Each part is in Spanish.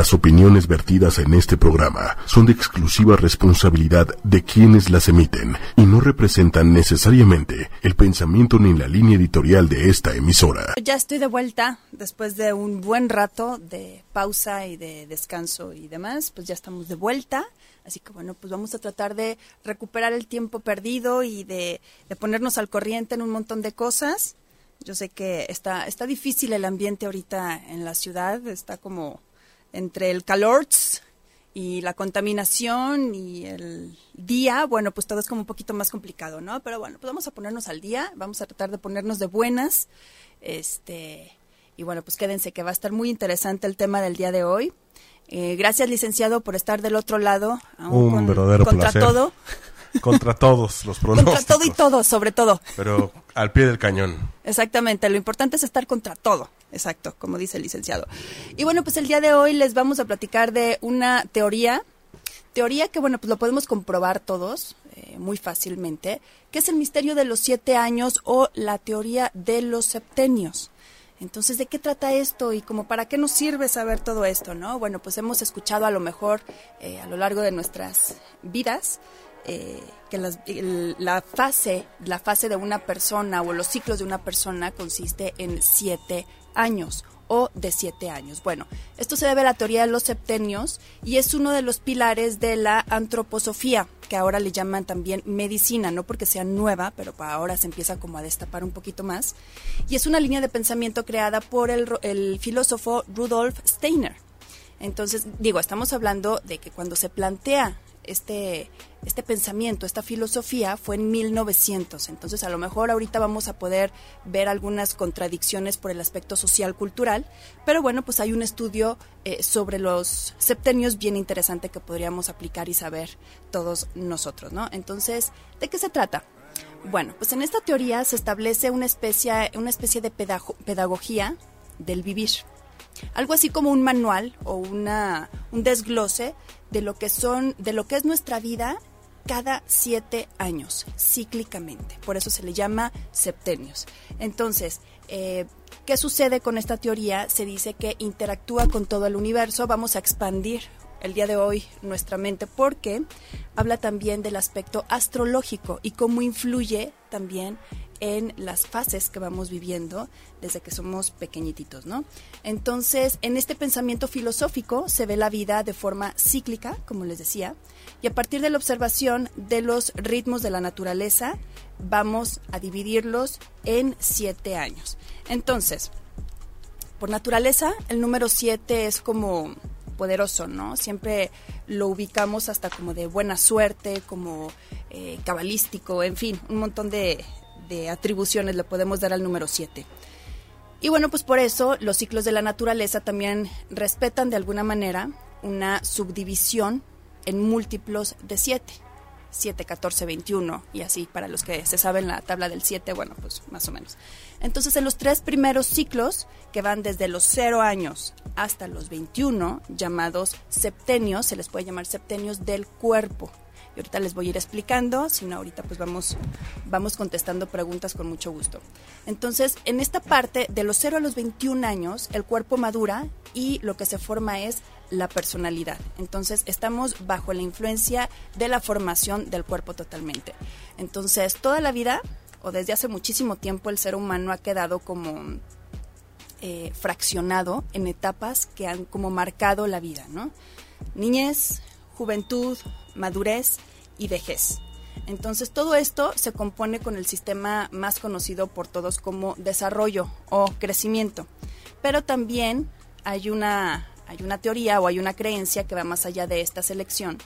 Las opiniones vertidas en este programa son de exclusiva responsabilidad de quienes las emiten y no representan necesariamente el pensamiento ni la línea editorial de esta emisora. Ya estoy de vuelta después de un buen rato de pausa y de descanso y demás, pues ya estamos de vuelta. Así que bueno, pues vamos a tratar de recuperar el tiempo perdido y de, de ponernos al corriente en un montón de cosas. Yo sé que está, está difícil el ambiente ahorita en la ciudad, está como entre el calor y la contaminación y el día, bueno, pues todo es como un poquito más complicado, ¿no? Pero bueno, pues vamos a ponernos al día, vamos a tratar de ponernos de buenas, este, y bueno, pues quédense que va a estar muy interesante el tema del día de hoy. Eh, gracias, licenciado, por estar del otro lado. Un verdadero contra todo. Contra todos los pronósticos. Contra todo y todo, sobre todo. Pero al pie del cañón. Exactamente, lo importante es estar contra todo. Exacto, como dice el licenciado. Y bueno, pues el día de hoy les vamos a platicar de una teoría, teoría que bueno, pues lo podemos comprobar todos eh, muy fácilmente, que es el misterio de los siete años o la teoría de los septenios. Entonces, ¿de qué trata esto y como para qué nos sirve saber todo esto, no? Bueno, pues hemos escuchado a lo mejor eh, a lo largo de nuestras vidas eh, que la fase, la fase de una persona o los ciclos de una persona consiste en siete años o de siete años. Bueno, esto se debe a la teoría de los septenios y es uno de los pilares de la antroposofía, que ahora le llaman también medicina, no porque sea nueva, pero para ahora se empieza como a destapar un poquito más. Y es una línea de pensamiento creada por el, el filósofo Rudolf Steiner. Entonces, digo, estamos hablando de que cuando se plantea este, este pensamiento, esta filosofía fue en 1900. Entonces, a lo mejor ahorita vamos a poder ver algunas contradicciones por el aspecto social cultural, pero bueno, pues hay un estudio eh, sobre los septenios bien interesante que podríamos aplicar y saber todos nosotros, ¿no? Entonces, ¿de qué se trata? Bueno, pues en esta teoría se establece una especie, una especie de pedagogía del vivir algo así como un manual o una, un desglose de lo que son, de lo que es nuestra vida cada siete años, cíclicamente. Por eso se le llama septenios. Entonces, eh, ¿qué sucede con esta teoría? Se dice que interactúa con todo el universo. Vamos a expandir el día de hoy nuestra mente porque habla también del aspecto astrológico y cómo influye también en las fases que vamos viviendo desde que somos pequeñititos, ¿no? Entonces, en este pensamiento filosófico se ve la vida de forma cíclica, como les decía, y a partir de la observación de los ritmos de la naturaleza, vamos a dividirlos en siete años. Entonces, por naturaleza, el número siete es como poderoso, ¿no? Siempre lo ubicamos hasta como de buena suerte, como eh, cabalístico, en fin, un montón de, de atribuciones le podemos dar al número 7. Y bueno, pues por eso los ciclos de la naturaleza también respetan de alguna manera una subdivisión en múltiplos de 7. 7, 14, 21 y así para los que se saben la tabla del 7, bueno, pues más o menos. Entonces, en los tres primeros ciclos, que van desde los 0 años hasta los 21, llamados septenios, se les puede llamar septenios del cuerpo ahorita les voy a ir explicando, si no ahorita pues vamos, vamos contestando preguntas con mucho gusto. Entonces, en esta parte de los 0 a los 21 años, el cuerpo madura y lo que se forma es la personalidad. Entonces, estamos bajo la influencia de la formación del cuerpo totalmente. Entonces, toda la vida o desde hace muchísimo tiempo el ser humano ha quedado como eh, fraccionado en etapas que han como marcado la vida, ¿no? Niñez, juventud, madurez y vejez. Entonces todo esto se compone con el sistema más conocido por todos como desarrollo o crecimiento. Pero también hay una, hay una teoría o hay una creencia que va más allá de esta selección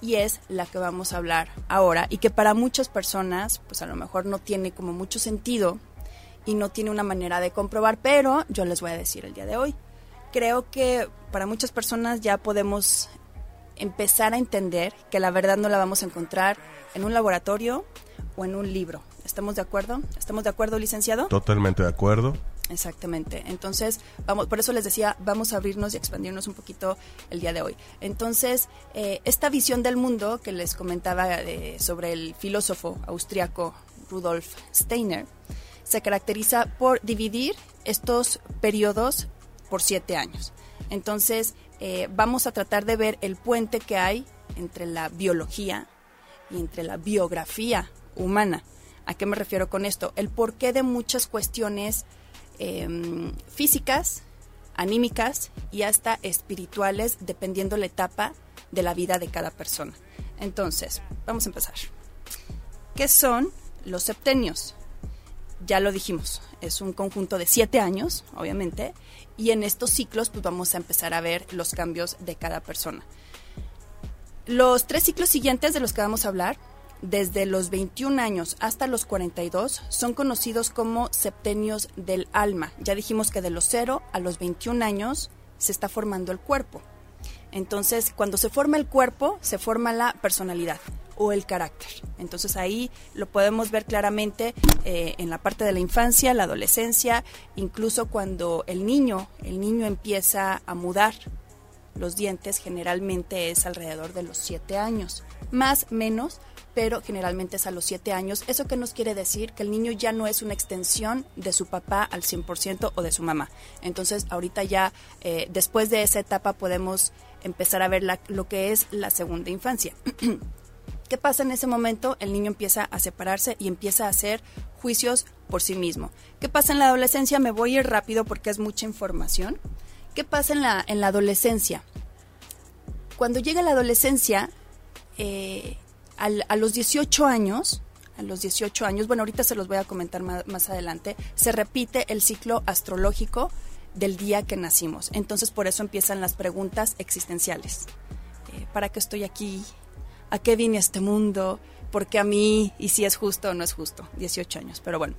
y es la que vamos a hablar ahora y que para muchas personas pues a lo mejor no tiene como mucho sentido y no tiene una manera de comprobar, pero yo les voy a decir el día de hoy. Creo que para muchas personas ya podemos empezar a entender que la verdad no la vamos a encontrar en un laboratorio o en un libro. ¿Estamos de acuerdo? ¿Estamos de acuerdo, licenciado? Totalmente de acuerdo. Exactamente. Entonces, vamos, por eso les decía, vamos a abrirnos y expandirnos un poquito el día de hoy. Entonces, eh, esta visión del mundo que les comentaba eh, sobre el filósofo austriaco Rudolf Steiner se caracteriza por dividir estos periodos por siete años. Entonces, eh, vamos a tratar de ver el puente que hay entre la biología y entre la biografía humana. ¿A qué me refiero con esto? El porqué de muchas cuestiones em, físicas, anímicas y hasta espirituales, dependiendo la etapa de la vida de cada persona. Entonces, vamos a empezar. ¿Qué son los septenios? Ya lo dijimos, es un conjunto de siete años, obviamente, y en estos ciclos pues vamos a empezar a ver los cambios de cada persona. Los tres ciclos siguientes de los que vamos a hablar, desde los 21 años hasta los 42, son conocidos como septenios del alma. Ya dijimos que de los 0 a los 21 años se está formando el cuerpo. Entonces, cuando se forma el cuerpo, se forma la personalidad o el carácter. Entonces ahí lo podemos ver claramente eh, en la parte de la infancia, la adolescencia, incluso cuando el niño, el niño empieza a mudar los dientes, generalmente es alrededor de los siete años, más menos, pero generalmente es a los siete años. ¿Eso qué nos quiere decir? Que el niño ya no es una extensión de su papá al 100% o de su mamá. Entonces ahorita ya, eh, después de esa etapa podemos empezar a ver lo que es la segunda infancia. ¿Qué pasa en ese momento? El niño empieza a separarse y empieza a hacer juicios por sí mismo. ¿Qué pasa en la adolescencia? Me voy a ir rápido porque es mucha información. ¿Qué pasa en la, en la adolescencia? Cuando llega la adolescencia, eh, a los 18 años, a los 18 años, bueno, ahorita se los voy a comentar más, más adelante, se repite el ciclo astrológico del día que nacimos. Entonces por eso empiezan las preguntas existenciales. Eh, ¿Para qué estoy aquí? ¿A qué vine este mundo? ¿Por qué a mí? Y si es justo o no es justo. 18 años, pero bueno.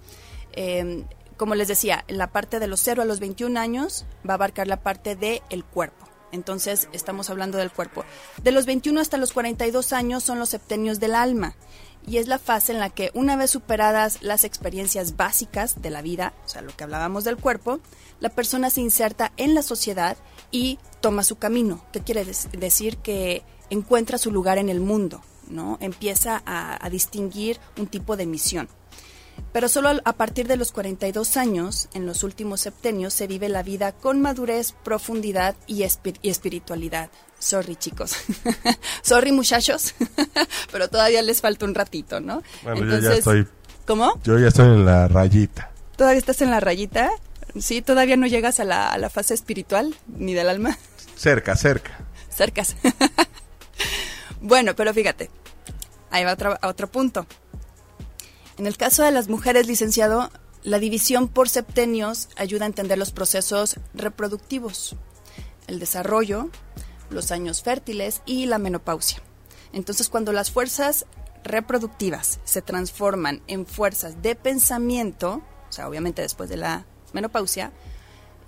Em, como les decía, la parte de los 0 a los 21 años va a abarcar la parte del el cuerpo. Entonces, estamos hablando del cuerpo. De los 21 hasta los 42 años son los septenios del alma. Y es la fase en la que, una vez superadas las experiencias básicas de la vida, o sea, lo que hablábamos del cuerpo, la persona se inserta en la sociedad y toma su camino. ¿Qué quiere decir? Que encuentra su lugar en el mundo, ¿no? Empieza a, distinguir un tipo de misión. Pero solo a partir de los 42 años, en los últimos septenios, se vive la vida con madurez, profundidad y, espiritualidad. Sorry, chicos. Sorry, muchachos. Pero todavía les falta un ratito, ¿no? Bueno, yo ya estoy. ¿Cómo? Yo ya estoy en la rayita. ¿Todavía estás en la rayita? Sí, todavía no llegas a la, a la fase espiritual ni del alma. Cerca, cerca. Cercas. bueno, pero fíjate, ahí va otro, otro punto. En el caso de las mujeres, licenciado, la división por septenios ayuda a entender los procesos reproductivos, el desarrollo, los años fértiles y la menopausia. Entonces, cuando las fuerzas reproductivas se transforman en fuerzas de pensamiento, o sea, obviamente después de la menopausia,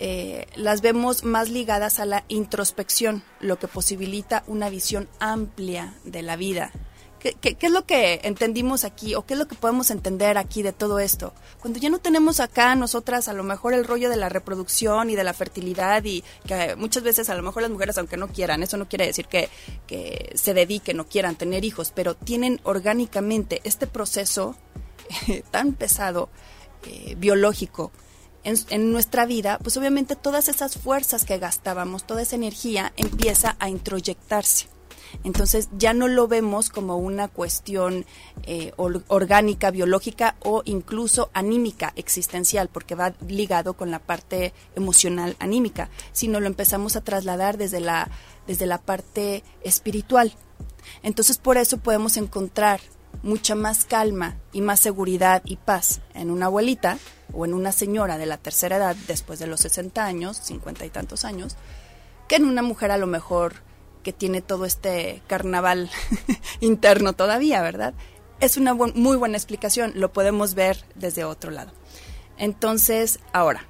eh, las vemos más ligadas a la introspección, lo que posibilita una visión amplia de la vida. ¿Qué, ¿Qué, es lo que entendimos aquí o qué es lo que podemos entender aquí de todo esto? Cuando ya no tenemos acá nosotras a lo mejor el rollo de la reproducción y de la fertilidad y que muchas veces a lo mejor las mujeres aunque no quieran, eso no quiere decir que, que se dediquen o quieran tener hijos, pero tienen orgánicamente este proceso tan pesado, eh, biológico, en, nuestra vida, pues obviamente todas esas fuerzas que gastábamos, toda esa energía empieza a introyectarse. Entonces ya no lo vemos como una cuestión eh, orgánica, biológica o incluso anímica, existencial, porque va ligado con la parte emocional anímica, sino lo empezamos a trasladar desde la, desde la parte espiritual. Entonces por eso podemos encontrar mucha más calma y más seguridad y paz en una abuelita o en una señora de la tercera edad después de los 60 años, 50 y tantos años, que en una mujer a lo mejor que tiene todo este carnaval interno todavía, ¿verdad? Es una muy buena explicación, lo podemos ver desde otro lado. Entonces, ahora,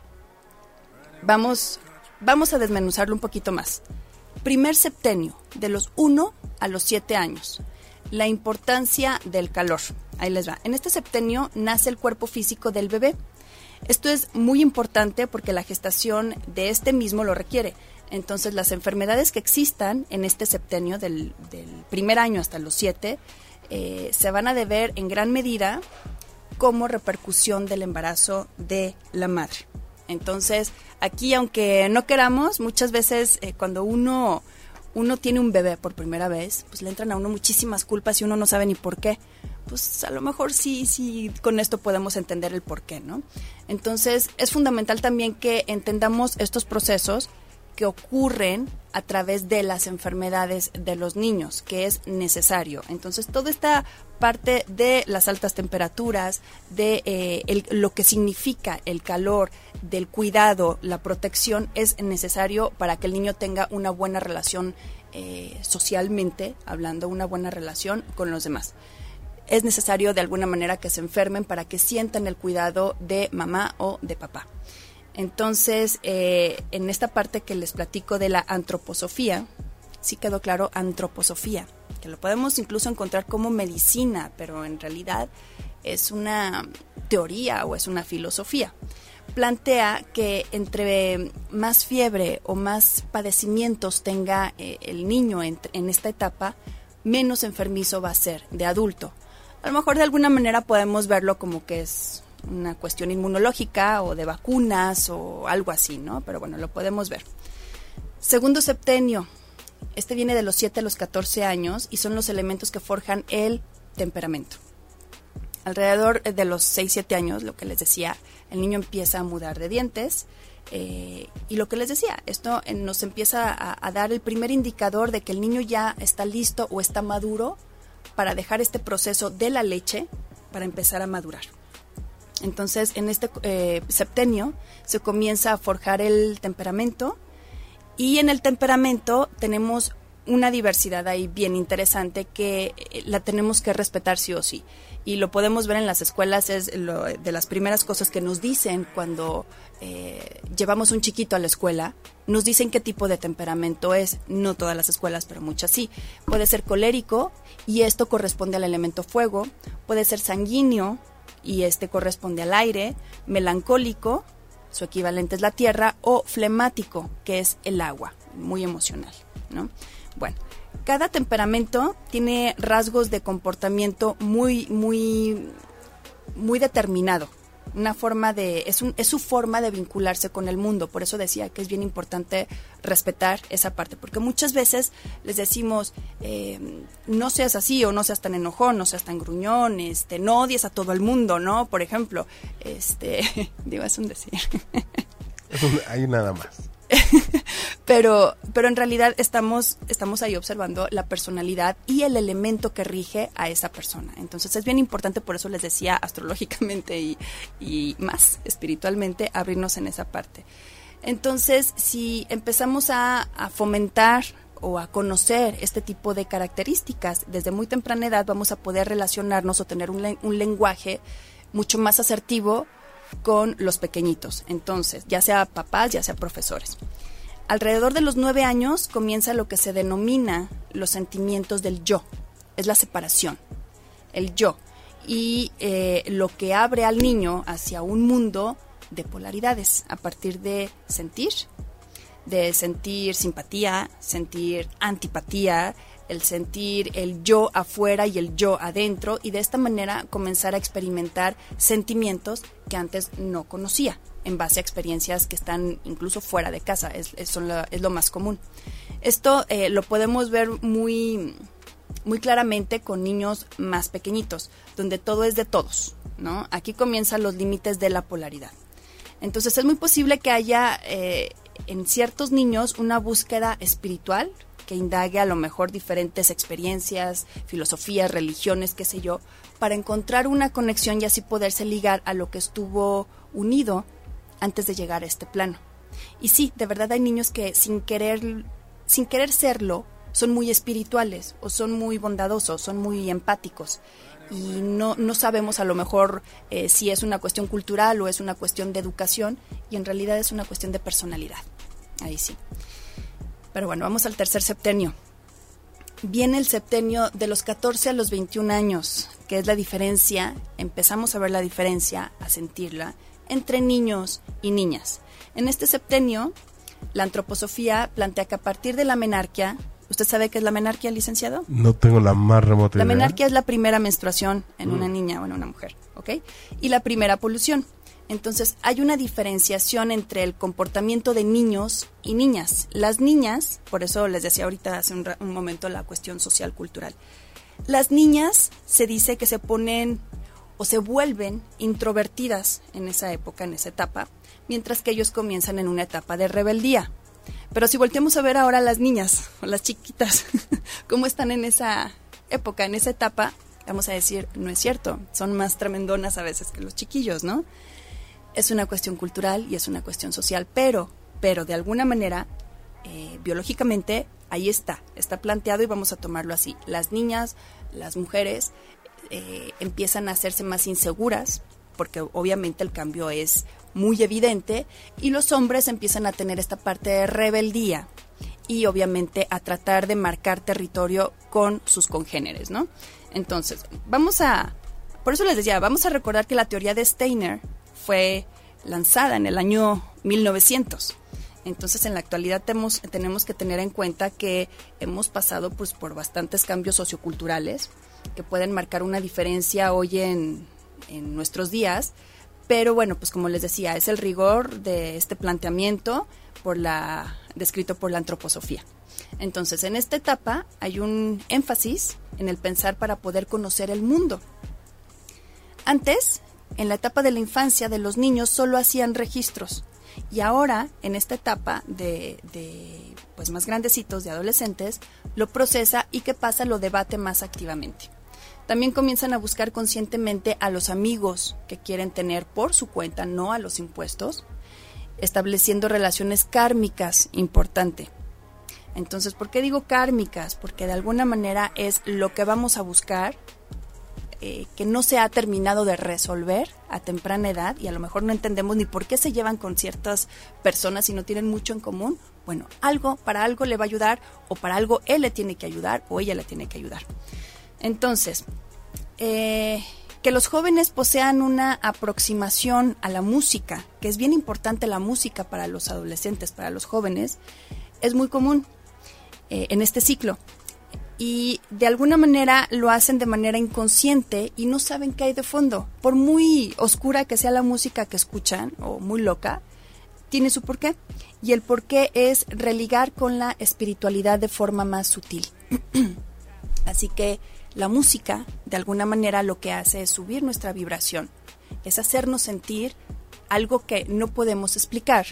vamos, vamos a desmenuzarlo un poquito más. Primer septenio, de los 1 a los 7 años. La importancia del calor. Ahí les va. En este septenio nace el cuerpo físico del bebé esto es muy importante porque la gestación de este mismo lo requiere. Entonces, las enfermedades que existan en este septenio, del, primer año hasta los siete, eh, se van a deber en gran medida como repercusión del embarazo de la madre. Entonces, aquí, aunque no queramos, muchas veces eh, cuando uno, uno tiene un bebé por primera vez, pues le entran a uno muchísimas culpas y uno no sabe ni por qué. Pues a lo mejor sí, sí, con esto podemos entender el por qué, ¿no? Entonces, es fundamental también que entendamos estos procesos que ocurren a través de las enfermedades de los niños, que es necesario. Entonces, toda esta parte de las altas temperaturas, de eh, lo que significa el calor, del cuidado, la protección, es necesario para que el niño tenga una buena relación eh, socialmente, hablando, una buena relación con los demás. Es necesario de alguna manera que se enfermen para que sientan el cuidado de mamá o de papá. Entonces, eh, en esta parte que les platico de la antroposofía, sí quedó claro antroposofía, que lo podemos incluso encontrar como medicina, pero en realidad es una teoría o es una filosofía. Plantea que entre más fiebre o más padecimientos tenga eh, el niño en, en esta etapa, menos enfermizo va a ser de adulto. A lo mejor de alguna manera podemos verlo como que es una cuestión inmunológica o de vacunas o algo así, ¿no? Pero bueno, lo podemos ver. Segundo septenio, este viene de los 7 a los 14 años y son los elementos que forjan el temperamento. Alrededor de los 6-7 años, lo que les decía, el niño empieza a mudar de dientes. Eh, y lo que les decía, esto eh, nos empieza a, dar el primer indicador de que el niño ya está listo o está maduro para dejar este proceso de la leche para empezar a madurar. Entonces, en este eh, septenio se comienza a forjar el temperamento y en el temperamento tenemos una diversidad ahí bien interesante que eh, la tenemos que respetar sí o sí. Y lo podemos ver en las escuelas, es de las primeras cosas que nos dicen cuando eh, llevamos un chiquito a la escuela, nos dicen qué tipo de temperamento es, no todas las escuelas, pero muchas sí. Puede ser colérico y esto corresponde al elemento fuego, puede ser sanguíneo, y este corresponde al aire, melancólico, su equivalente es la tierra, o flemático, que es el agua, muy emocional, ¿no? Bueno, cada temperamento tiene rasgos de comportamiento muy, muy, muy determinado una forma de, es, un, es su forma de vincularse con el mundo. Por eso decía que es bien importante respetar esa parte, porque muchas veces les decimos, eh, no seas así o no seas tan enojón, no seas tan gruñón, este, no odies a todo el mundo, ¿no? Por ejemplo, este, digo, es un decir. hay nada más. pero, pero en realidad estamos, estamos ahí observando la personalidad y el elemento que rige a esa persona. Entonces es bien importante, por eso les decía astrológicamente y, y más espiritualmente, abrirnos en esa parte. Entonces, si empezamos a, fomentar o a conocer este tipo de características desde muy temprana edad, vamos a poder relacionarnos o tener un lenguaje mucho más asertivo con los pequeñitos, entonces, ya sea papás, ya sea profesores. Alrededor de los nueve años comienza lo que se denomina los sentimientos del yo, es la separación, el yo, y eh, lo que abre al niño hacia un mundo de polaridades, a partir de sentir, de sentir simpatía, sentir antipatía, el sentir el yo afuera y el yo adentro y de esta manera comenzar a experimentar sentimientos que antes no conocía en base a experiencias que están incluso fuera de casa, es, es, lo, es lo, más común. Esto eh, lo podemos ver muy, muy claramente con niños más pequeñitos, donde todo es de todos, ¿no? Aquí comienzan los límites de la polaridad. Entonces es muy posible que haya eh, en ciertos niños una búsqueda espiritual, que indague a lo mejor diferentes experiencias, filosofías, religiones, qué sé yo, para encontrar una conexión y así poderse ligar a lo que estuvo unido antes de llegar a este plano. Y sí, de verdad hay niños que sin querer, sin querer serlo, son muy espirituales o son muy bondadosos, son muy empáticos y no, no sabemos a lo mejor eh, si es una cuestión cultural o es una cuestión de educación y en realidad es una cuestión de personalidad. Ahí sí. Pero bueno, vamos al tercer septenio. Viene el septenio de los 14 a los 21 años, que es la diferencia, empezamos a ver la diferencia, a sentirla, entre niños y niñas. En este septenio, la antroposofía plantea que a partir de la menarquia, ¿usted sabe qué es la menarquia, licenciado? No tengo la más remota idea. La menarquia es la primera menstruación en una mm. niña o en una mujer, ¿ok? Y la primera polución. Entonces hay una diferenciación entre el comportamiento de niños y niñas. Las niñas, por eso les decía ahorita hace un, momento la cuestión social cultural, las niñas se dice que se ponen o se vuelven introvertidas en esa época, en esa etapa, mientras que ellos comienzan en una etapa de rebeldía. Pero si volteamos a ver ahora las niñas o las chiquitas, cómo están en esa época, en esa etapa, vamos a decir, no es cierto, son más tremendonas a veces que los chiquillos, ¿no? Es una cuestión cultural y es una cuestión social, pero, pero de alguna manera, eh, biológicamente, ahí está, está planteado y vamos a tomarlo así. Las niñas, las mujeres, eh, empiezan a hacerse más inseguras, porque obviamente el cambio es muy evidente, y los hombres empiezan a tener esta parte de rebeldía y obviamente a tratar de marcar territorio con sus congéneres, ¿no? Entonces, vamos a, por eso les decía, vamos a recordar que la teoría de Steiner fue lanzada en el año 1900. Entonces, en la actualidad tenemos, tenemos que tener en cuenta que hemos pasado pues, por bastantes cambios socioculturales que pueden marcar una diferencia hoy en, en nuestros días. Pero bueno, pues como les decía, es el rigor de este planteamiento por la, descrito por la antroposofía. Entonces, en esta etapa hay un énfasis en el pensar para poder conocer el mundo. Antes, en la etapa de la infancia de los niños solo hacían registros y ahora en esta etapa de, de pues más grandecitos de adolescentes lo procesa y qué pasa lo debate más activamente. También comienzan a buscar conscientemente a los amigos que quieren tener por su cuenta, no a los impuestos, estableciendo relaciones kármicas, importante. Entonces, ¿por qué digo kármicas? Porque de alguna manera es lo que vamos a buscar eh, que no se ha terminado de resolver a temprana edad y a lo mejor no entendemos ni por qué se llevan con ciertas personas y no tienen mucho en común. Bueno, algo, para algo le va a ayudar o para algo él le tiene que ayudar o ella le tiene que ayudar. Entonces, eh, que los jóvenes posean una aproximación a la música, que es bien importante la música para los adolescentes, para los jóvenes, es muy común eh, en este ciclo. Y de alguna manera lo hacen de manera inconsciente y no saben qué hay de fondo. Por muy oscura que sea la música que escuchan, o muy loca, tiene su porqué. Y el porqué es religar con la espiritualidad de forma más sutil. Así que la música, de alguna manera, lo que hace es subir nuestra vibración, es hacernos sentir algo que no podemos explicar,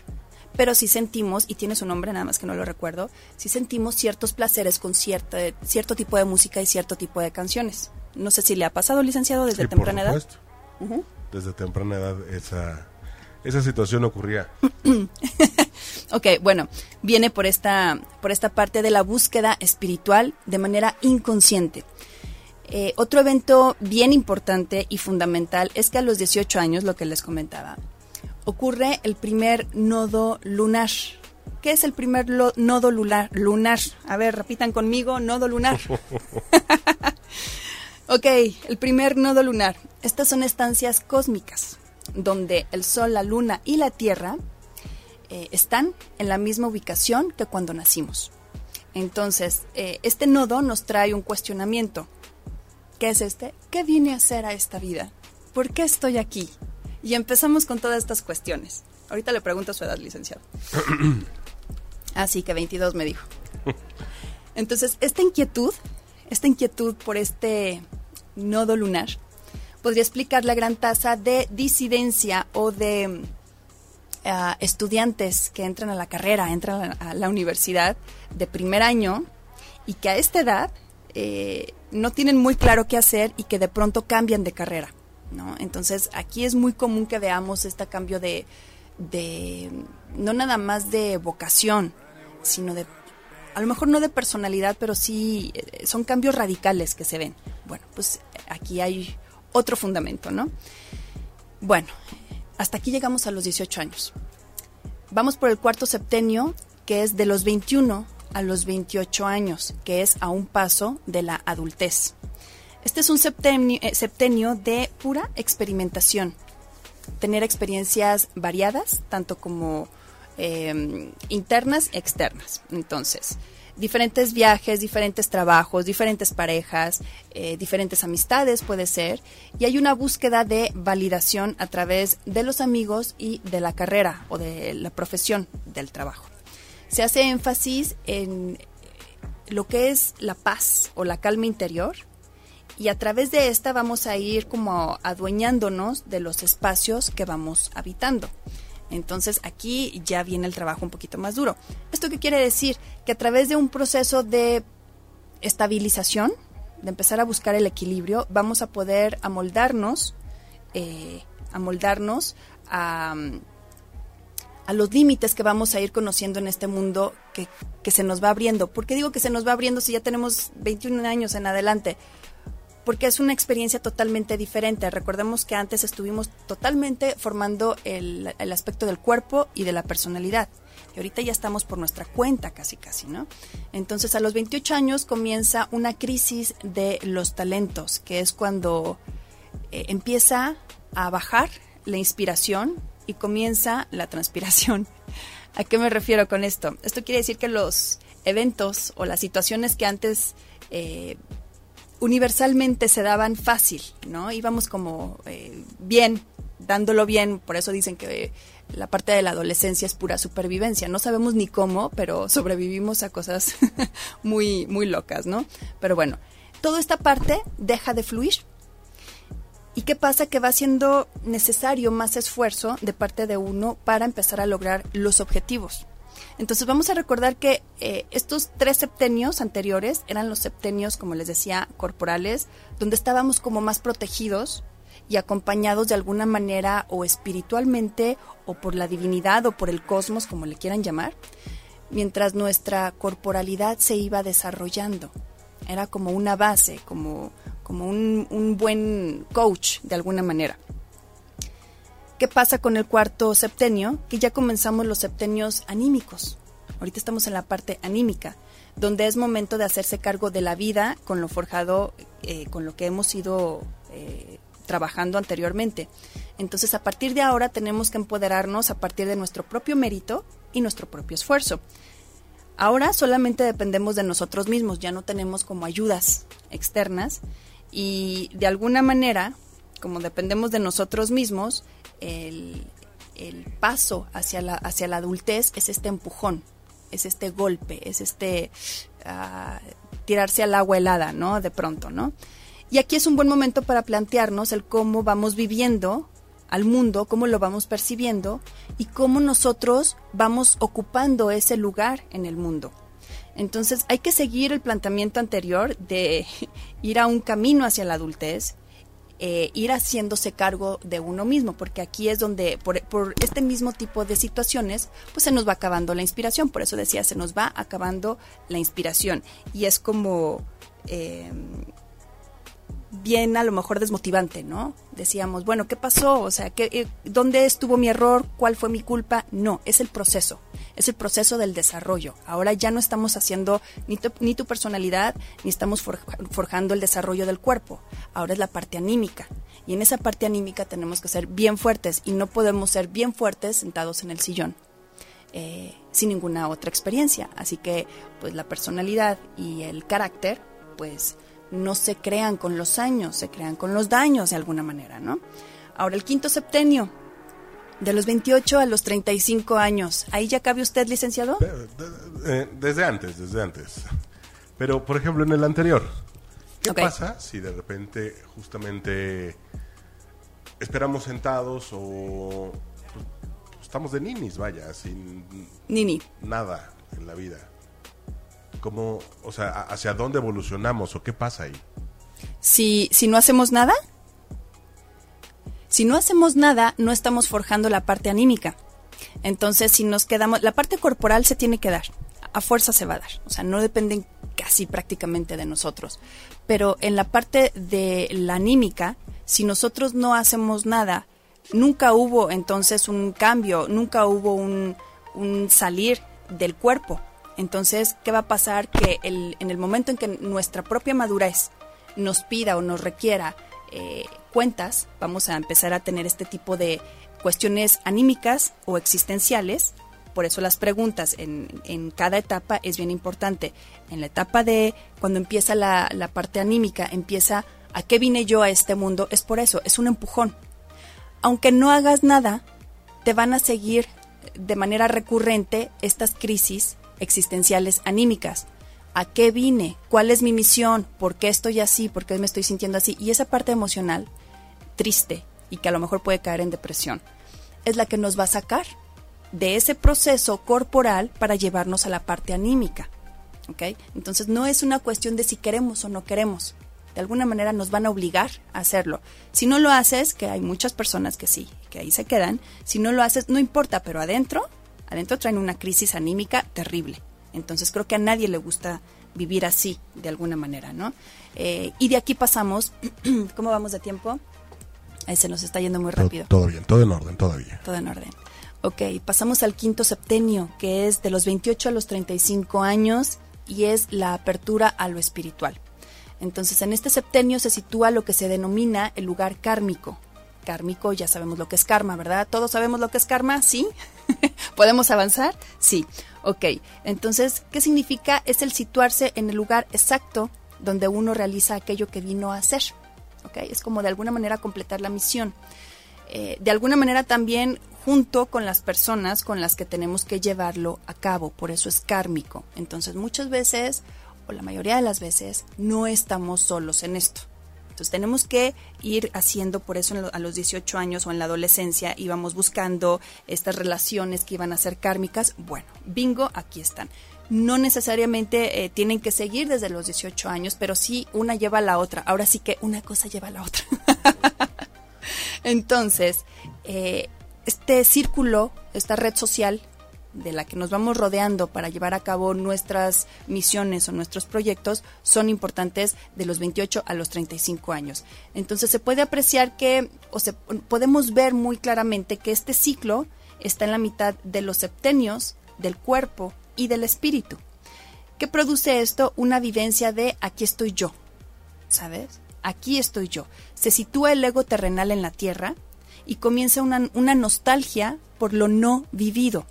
pero sí sentimos, y tiene su nombre nada más que no lo recuerdo, sí sentimos ciertos placeres con cierto, cierto tipo de música y cierto tipo de canciones. No sé si le ha pasado, licenciado, desde Sí, temprana por edad. Desde temprana edad esa, esa situación ocurría. Ok, bueno, viene por esta, por esta parte de la búsqueda espiritual de manera inconsciente. Eh, otro evento bien importante y fundamental es que a los 18 años, lo que les comentaba, ocurre el primer nodo lunar. ¿Qué es el primer nodo lunar? lunar? A ver, repitan conmigo, nodo lunar. ok, el primer nodo lunar. Estas son estancias cósmicas, donde el Sol, la Luna y la Tierra eh, están en la misma ubicación que cuando nacimos. Entonces, eh, este nodo nos trae un cuestionamiento. ¿Qué es este? ¿Qué vine a hacer a esta vida? ¿Por qué estoy aquí? Y empezamos con todas estas cuestiones. Ahorita le pregunto su edad, licenciado. Así que 22 me dijo. Entonces, esta inquietud, esta inquietud por este nodo lunar, podría explicar la gran tasa de disidencia o de ah, estudiantes que entran a la carrera, entran a la, a la universidad de primer año y que a esta edad eh, no tienen muy claro qué hacer y que de pronto cambian de carrera. ¿No? Entonces aquí es muy común que veamos este cambio de, de, no nada más de vocación, sino de, a lo mejor no de personalidad, pero sí eh, son cambios radicales que se ven. Bueno, pues aquí hay otro fundamento, ¿no? Bueno, hasta aquí llegamos a los 18 años. Vamos por el cuarto septenio, que es de los 21 a los 28 años, que es a un paso de la adultez. Este es un septenio, eh, septenio de pura experimentación, tener experiencias variadas, tanto como eh, internas externas. Entonces, diferentes viajes, diferentes trabajos, diferentes parejas, eh, diferentes amistades puede ser, y hay una búsqueda de validación a través de los amigos y de la carrera o de la profesión del trabajo. Se hace énfasis en lo que es la paz o la calma interior y a través de esta vamos a ir como adueñándonos de los espacios que vamos habitando. Entonces aquí ya viene el trabajo un poquito más duro. ¿Esto qué quiere decir? Que a través de un proceso de estabilización, de empezar a buscar el equilibrio, vamos a poder amoldarnos, eh, amoldarnos a, a los límites que vamos a ir conociendo en este mundo que, que se nos va abriendo. ¿Por qué digo que se nos va abriendo si ya tenemos 21 años en adelante? Porque es una experiencia totalmente diferente. Recordemos que antes estuvimos totalmente formando el, aspecto del cuerpo y de la personalidad. Y ahorita ya estamos por nuestra cuenta casi casi, ¿no? Entonces a los 28 años comienza una crisis de los talentos, que es cuando eh, empieza a bajar la inspiración y comienza la transpiración. ¿A qué me refiero con esto? Esto quiere decir que los eventos o las situaciones que antes eh, universalmente se daban fácil, ¿no? Íbamos como eh, bien, dándolo bien, por eso dicen que la parte de la adolescencia es pura supervivencia. No sabemos ni cómo, pero sobrevivimos a cosas muy, muy locas, ¿no? Pero bueno, toda esta parte deja de fluir. ¿Y qué pasa? Que va siendo necesario más esfuerzo de parte de uno para empezar a lograr los objetivos. Entonces vamos a recordar que eh, estos tres septenios anteriores eran los septenios, como les decía, corporales, donde estábamos como más protegidos y acompañados de alguna manera o espiritualmente o por la divinidad o por el cosmos, como le quieran llamar, mientras nuestra corporalidad se iba desarrollando. Era como una base, como, como un, un buen coach de alguna manera. ¿Qué pasa con el cuarto septenio? Que ya comenzamos los septenios anímicos. Ahorita estamos en la parte anímica, donde es momento de hacerse cargo de la vida con lo forjado, eh, con lo que hemos ido eh, trabajando anteriormente. Entonces, a partir de ahora tenemos que empoderarnos a partir de nuestro propio mérito y nuestro propio esfuerzo. Ahora solamente dependemos de nosotros mismos, ya no tenemos como ayudas externas y de alguna manera, como dependemos de nosotros mismos, el, paso hacia la, hacia la adultez es este empujón, es este golpe, es este ah, tirarse al agua helada, ¿no? De pronto, ¿no? Y aquí es un buen momento para plantearnos el cómo vamos viviendo al mundo, cómo lo vamos percibiendo y cómo nosotros vamos ocupando ese lugar en el mundo. Entonces hay que seguir el planteamiento anterior de ir a un camino hacia la adultez eh, ir haciéndose cargo de uno mismo, porque aquí es donde, por, este mismo tipo de situaciones, pues se nos va acabando la inspiración. Por eso decía, se nos va acabando la inspiración. Y es como... Eh, bien a lo mejor desmotivante, ¿no? Decíamos, bueno, ¿qué pasó? O sea, ¿qué, eh, ¿dónde estuvo mi error? ¿Cuál fue mi culpa? No, es el proceso, es el proceso del desarrollo. Ahora ya no estamos haciendo ni tu, ni tu personalidad, ni estamos forjando el desarrollo del cuerpo. Ahora es la parte anímica. Y en esa parte anímica tenemos que ser bien fuertes y no podemos ser bien fuertes sentados en el sillón. Eh, sin ninguna otra experiencia. Así que, pues la personalidad y el carácter, pues no se crean con los años, se crean con los daños de alguna manera, ¿no? Ahora, el quinto septenio, de los 28 a los 35 años, ¿ahí ya cabe usted, licenciado? Eh, desde antes, desde antes. Pero, por ejemplo, en el anterior, ¿qué pasa si de repente justamente esperamos sentados o pues, estamos de ninis, vaya, sin Nini. nada en la vida? ¿Cómo, o sea, hacia dónde evolucionamos o qué pasa ahí? Si, si no hacemos nada, si no hacemos nada, no estamos forjando la parte anímica. Entonces, si nos quedamos, la parte corporal se tiene que dar, a fuerza se va a dar, o sea, no dependen casi prácticamente de nosotros. Pero en la parte de la anímica, si nosotros no hacemos nada, nunca hubo entonces un cambio, nunca hubo un, un salir del cuerpo. Entonces, ¿qué va a pasar? Que en el momento en que nuestra propia madurez nos pida o nos requiera eh, cuentas, vamos a empezar a tener este tipo de cuestiones anímicas o existenciales por eso las preguntas en, en, cada etapa es bien importante. En la etapa de cuando empieza la, la parte anímica, empieza a qué vine yo a este mundo, es por eso, es un empujón. Aunque no hagas nada, te van a seguir de manera recurrente estas crisis existenciales anímicas. ¿A qué vine? ¿Cuál es mi misión? ¿Por qué estoy así? ¿Por qué me estoy sintiendo así? Y esa parte emocional, triste y que a lo mejor puede caer en depresión, es la que nos va a sacar de ese proceso corporal para llevarnos a la parte anímica. ¿ok? Entonces no es una cuestión de si queremos o no queremos. De alguna manera nos van a obligar a hacerlo. Si no lo haces, que hay muchas personas que sí, que ahí se quedan, si no lo haces, no importa, pero adentro, adentro traen una crisis anímica terrible. Entonces creo que a nadie le gusta vivir así, de alguna manera, ¿no? Eh, y de aquí pasamos, ¿cómo vamos de tiempo? Ahí se nos está yendo muy rápido. Todo, bien, todo en orden, todavía. Todo en orden. Ok, pasamos al quinto septenio, que es de los 28 a los 35 años y es la apertura a lo espiritual. Entonces, en este septenio se sitúa lo que se denomina el lugar kármico. Kármico, ya sabemos lo que es karma, ¿verdad? ¿Todos sabemos lo que es karma? ¿Sí? ¿Podemos avanzar? Sí. Ok, entonces, ¿qué significa? Es el situarse en el lugar exacto donde uno realiza aquello que vino a hacer. ¿Ok? Es como de alguna manera completar la misión. Eh, de alguna manera también junto con las personas con las que tenemos que llevarlo a cabo, por eso es kármico. Entonces muchas veces, o la mayoría de las veces, no estamos solos en esto. Entonces tenemos que ir haciendo, por eso a los 18 años o en la adolescencia íbamos buscando estas relaciones que iban a ser kármicas. Bueno, bingo, aquí están. No necesariamente eh, tienen que seguir desde los 18 años, pero sí una lleva a la otra. Ahora sí que una cosa lleva a la otra. Entonces, eh, este círculo, esta red social de la que nos vamos rodeando para llevar a cabo nuestras misiones o nuestros proyectos son importantes de los 28 a los 35 años. Entonces se puede apreciar que, o se, podemos ver muy claramente que este ciclo está en la mitad de los septenios del cuerpo y del espíritu. ¿Qué produce esto? Una vivencia de aquí estoy yo, ¿sabes? Aquí estoy yo. Se sitúa el ego terrenal en la tierra, y comienza una, una nostalgia por lo no vivido,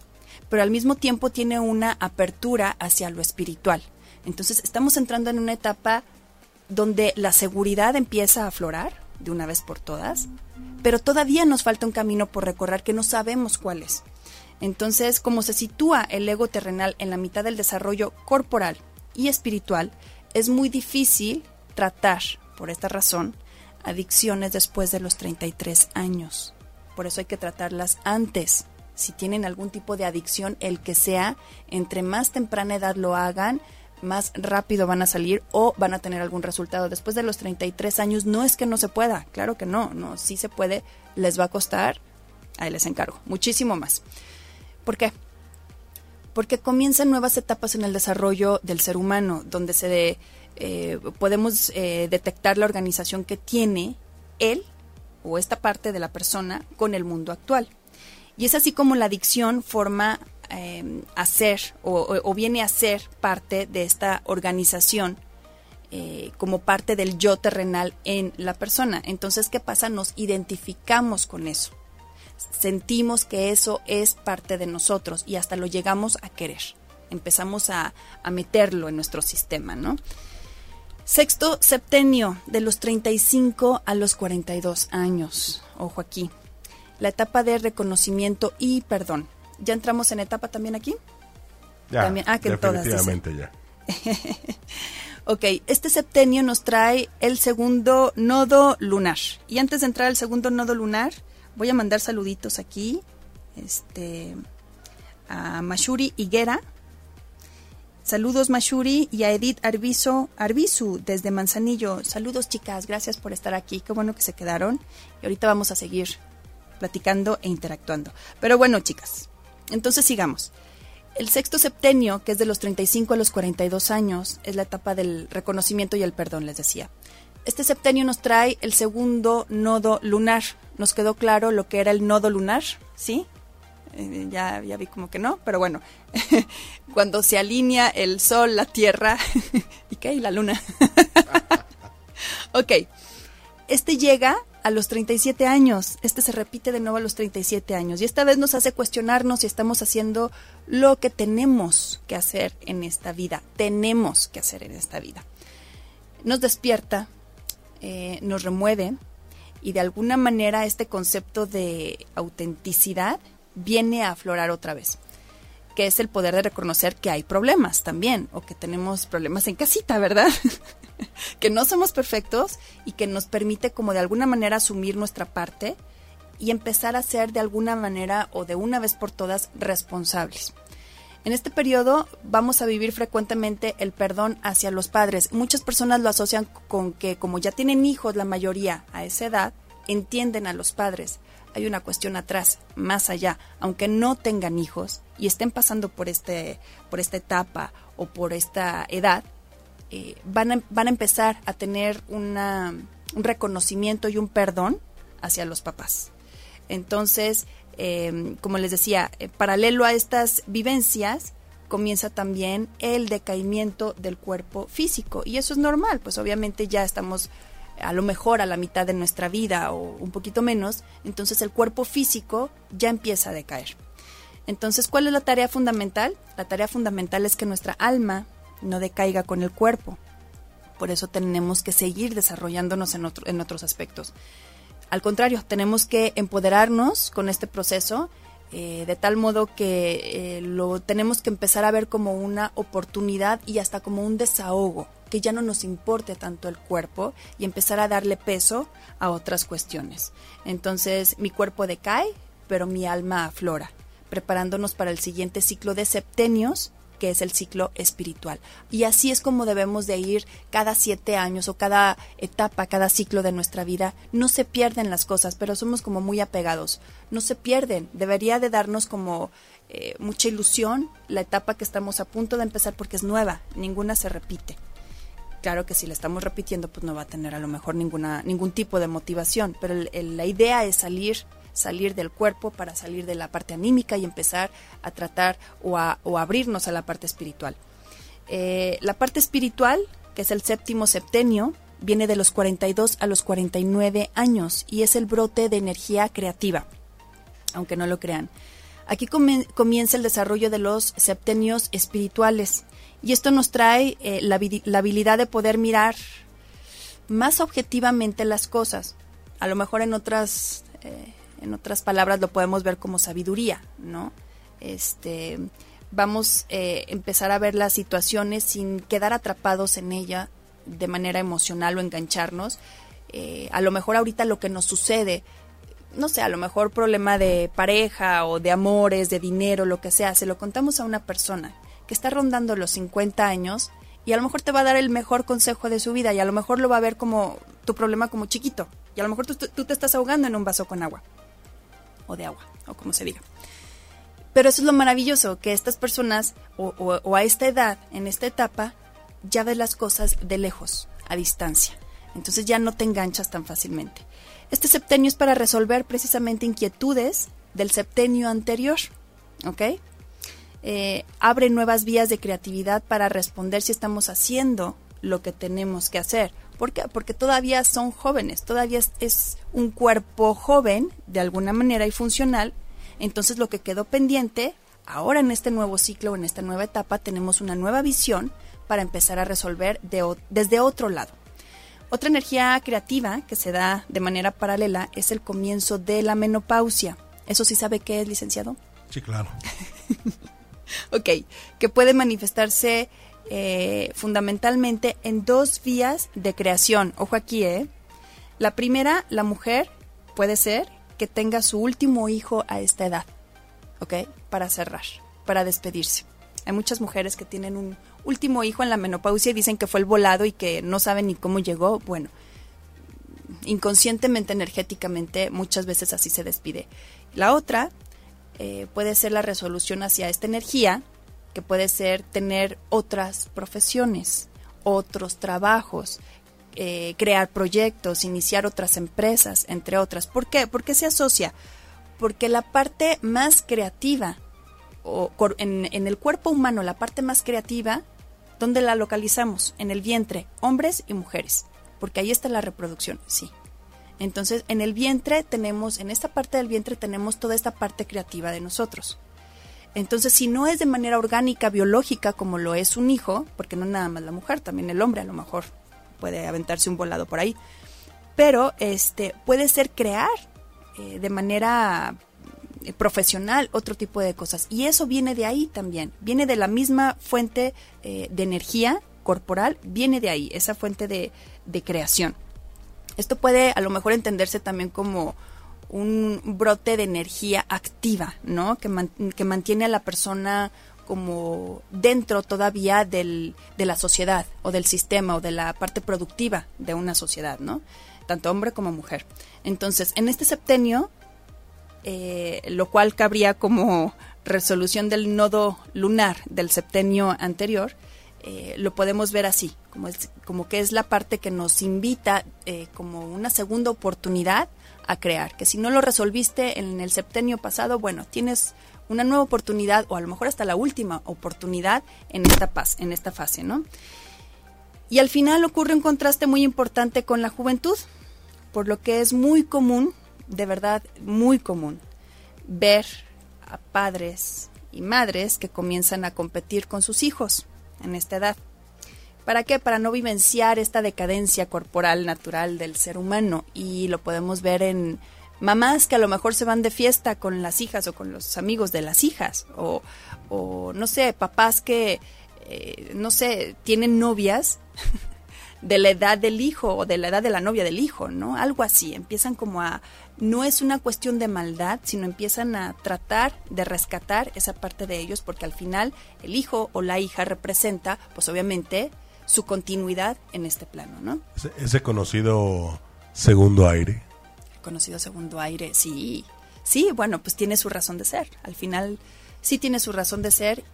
pero al mismo tiempo tiene una apertura hacia lo espiritual. Entonces estamos entrando en una etapa donde la seguridad empieza a aflorar de una vez por todas, pero todavía nos falta un camino por recorrer que no sabemos cuál es. Entonces, como se sitúa el ego terrenal en la mitad del desarrollo corporal y espiritual, es muy difícil tratar, por esta razón, adicciones después de los 33 años. Por eso hay que tratarlas antes. Si tienen algún tipo de adicción, el que sea, entre más temprana edad lo hagan, más rápido van a salir o van a tener algún resultado. Después de los 33 años no es que no se pueda, claro que no, no, sí se puede, les va a costar, ahí les encargo, muchísimo más. ¿Por qué? Porque comienzan nuevas etapas en el desarrollo del ser humano, donde se de, eh, podemos eh, detectar la organización que tiene él o esta parte de la persona con el mundo actual. Y es así como la adicción forma eh, a ser o, viene a ser parte de esta organización como parte del yo terrenal en la persona. Entonces, ¿qué pasa? Nos identificamos con eso. Sentimos que eso es parte de nosotros y hasta lo llegamos a querer. Empezamos a, a meterlo en nuestro sistema, ¿no? Sexto septenio, de los 35 a los 42 años. Ojo aquí. La etapa de reconocimiento y perdón. ¿Ya entramos en etapa también aquí? Ya, también, ah, que definitivamente ya. ok, este septenio nos trae el segundo nodo lunar. Y antes de entrar al segundo nodo lunar, voy a mandar saluditos aquí este, a Mashuri Higuera, Saludos Mashuri y a Edith Arbizo, Arbizu desde Manzanillo. Saludos chicas, gracias por estar aquí. Qué bueno que se quedaron. Y ahorita vamos a seguir platicando e interactuando. Pero bueno, chicas, entonces sigamos. El sexto septenio, que es de los 35 a los 42 años, es la etapa del reconocimiento y el perdón, les decía. Este septenio nos trae el segundo nodo lunar. Nos quedó claro lo que era el nodo lunar, ¿sí? Eh, ya, ya vi como que no, pero bueno, cuando se alinea el sol, la tierra y qué, y la luna. ok, este llega a los 37 años. Este se repite de nuevo a los 37 años. Y esta vez nos hace cuestionarnos si estamos haciendo lo que tenemos que hacer en esta vida. Tenemos que hacer en esta vida. Nos despierta, eh, nos remueve y de alguna manera este concepto de autenticidad viene a aflorar otra vez que es el poder de reconocer que hay problemas también, o que tenemos problemas en casita, ¿verdad? que no somos perfectos y que nos permite como de alguna manera asumir nuestra parte y empezar a ser de alguna manera o de una vez por todas responsables. En este periodo vamos a vivir frecuentemente el perdón hacia los padres. Muchas personas lo asocian con que como ya tienen hijos la mayoría a esa edad, entienden a los padres hay una cuestión atrás, más allá, aunque no tengan hijos y estén pasando por, este, por esta etapa o por esta edad, eh, van, a, van a empezar a tener una, un reconocimiento y un perdón hacia los papás. Entonces, em, como les decía, eh, paralelo a estas vivencias, comienza también el decaimiento del cuerpo físico. Y eso es normal, pues obviamente ya estamos a lo mejor a la mitad de nuestra vida o un poquito menos, entonces el cuerpo físico ya empieza a decaer. Entonces, ¿cuál es la tarea fundamental? La tarea fundamental es que nuestra alma no decaiga con el cuerpo. Por eso tenemos que seguir desarrollándonos en, otros aspectos. Al contrario, tenemos que empoderarnos con este proceso eh, de tal modo que eh, lo tenemos que empezar a ver como una oportunidad y hasta como un desahogo que ya no nos importe tanto el cuerpo y empezar a darle peso a otras cuestiones. Entonces mi cuerpo decae, pero mi alma aflora, preparándonos para el siguiente ciclo de septenios que es el ciclo espiritual. Y así es como debemos de ir cada siete años o cada etapa, cada ciclo de nuestra vida. No se pierden las cosas, pero somos como muy apegados. No se pierden. Debería de darnos como eh, mucha ilusión la etapa que estamos a punto de empezar porque es nueva. Ninguna se repite claro que si la estamos repitiendo, pues no va a tener a lo mejor ninguna, ningún tipo de motivación, pero la idea es salir salir del cuerpo para salir de la parte anímica y empezar a tratar o a, abrirnos a la parte espiritual. Eh, la parte espiritual, que es el séptimo septenio, viene de los 42 a los 49 años y es el brote de energía creativa, aunque no lo crean. Aquí comienza el desarrollo de los septenios espirituales, y esto nos trae eh, la, habilidad de poder mirar más objetivamente las cosas. A lo mejor en otras, eh, en otras palabras lo podemos ver como sabiduría, ¿no? Este, vamos a eh, empezar a ver las situaciones sin quedar atrapados en ella de manera emocional o engancharnos. a lo mejor ahorita lo que nos sucede, no sé, a lo mejor problema de pareja o de amores, de dinero, lo que sea, se lo contamos a una persona que está rondando los 50 años y a lo mejor te va a dar el mejor consejo de su vida y a lo mejor lo va a ver como tu problema como chiquito y a lo mejor tú, te estás ahogando en un vaso con agua o de agua o como se diga. Pero eso es lo maravilloso, que estas personas o, a esta edad, en esta etapa, ya ves las cosas de lejos, a distancia. Entonces ya no te enganchas tan fácilmente. Este septenio es para resolver precisamente inquietudes del septenio anterior, ¿ok? Eh, abre nuevas vías de creatividad para responder si estamos haciendo lo que tenemos que hacer. ¿Por qué? Porque todavía son jóvenes, todavía es, un cuerpo joven, de alguna manera y funcional. Entonces lo que quedó pendiente, ahora en este nuevo ciclo, en esta nueva etapa, tenemos una nueva visión para empezar a resolver desde otro lado. Otra energía creativa que se da de manera paralela es el comienzo de la menopausia. ¿Eso sí sabe qué es, licenciado? Sí, claro. ok, que puede manifestarse eh, fundamentalmente en dos vías de creación. Ojo aquí, ¿eh? La primera, la mujer puede ser que tenga su último hijo a esta edad, ¿ok? Para cerrar, para despedirse. Hay muchas mujeres que tienen un último hijo en la menopausia y dicen que fue el volado y que no saben ni cómo llegó. Bueno, inconscientemente, energéticamente, muchas veces así se despide. La otra eh, puede ser la resolución hacia esta energía, que puede ser tener otras profesiones, otros trabajos, eh, crear proyectos, iniciar otras empresas, entre otras. ¿Por qué? Porque se asocia. Porque la parte más creativa, o en, en el cuerpo humano, la parte más creativa, ¿dónde la localizamos? En el vientre, hombres y mujeres. Porque ahí está la reproducción, sí. Entonces, en el vientre tenemos, en esta parte del vientre tenemos toda esta parte creativa de nosotros. Entonces, si no es de manera orgánica, biológica, como lo es un hijo, porque no nada más la mujer, también el hombre a lo mejor puede aventarse un volado por ahí, pero este puede ser crear eh, de manera eh, profesional otro tipo de cosas. Y eso viene de ahí también, viene de la misma fuente eh, de energía corporal, viene de ahí, esa fuente de, de creación. Esto puede a lo mejor entenderse también como un brote de energía activa, ¿no? Que, que mantiene a la persona como dentro todavía del, de la sociedad o del sistema o de la parte productiva de una sociedad, ¿no? Tanto hombre como mujer. Entonces, en este septenio, eh, lo cual cabría como resolución del nodo lunar del septenio anterior, eh, lo podemos ver así, como, como que es la parte que nos invita eh, como una segunda oportunidad a crear, que si no lo resolviste en el septenio pasado, bueno, tienes una nueva oportunidad o a lo mejor hasta la última oportunidad en esta, paz, en esta fase, ¿no? Y al final ocurre un contraste muy importante con la juventud, por lo que es muy común, de verdad muy común, ver a padres y madres que comienzan a competir con sus hijos en esta edad. ¿Para qué? Para no vivenciar esta decadencia corporal natural del ser humano y lo podemos ver en mamás que a lo mejor se van de fiesta con las hijas o con los amigos de las hijas o, no sé, papás que, eh, no sé, tienen novias de la edad del hijo o de la edad de la novia del hijo, ¿no? Algo así, empiezan como a, no es una cuestión de maldad, sino empiezan a tratar de rescatar esa parte de ellos porque al final el hijo o la hija representa, pues obviamente, su continuidad en este plano, ¿no? Ese, conocido segundo aire. conocido segundo aire, sí. Sí, bueno, pues tiene su razón de ser. Al final sí tiene su razón de ser,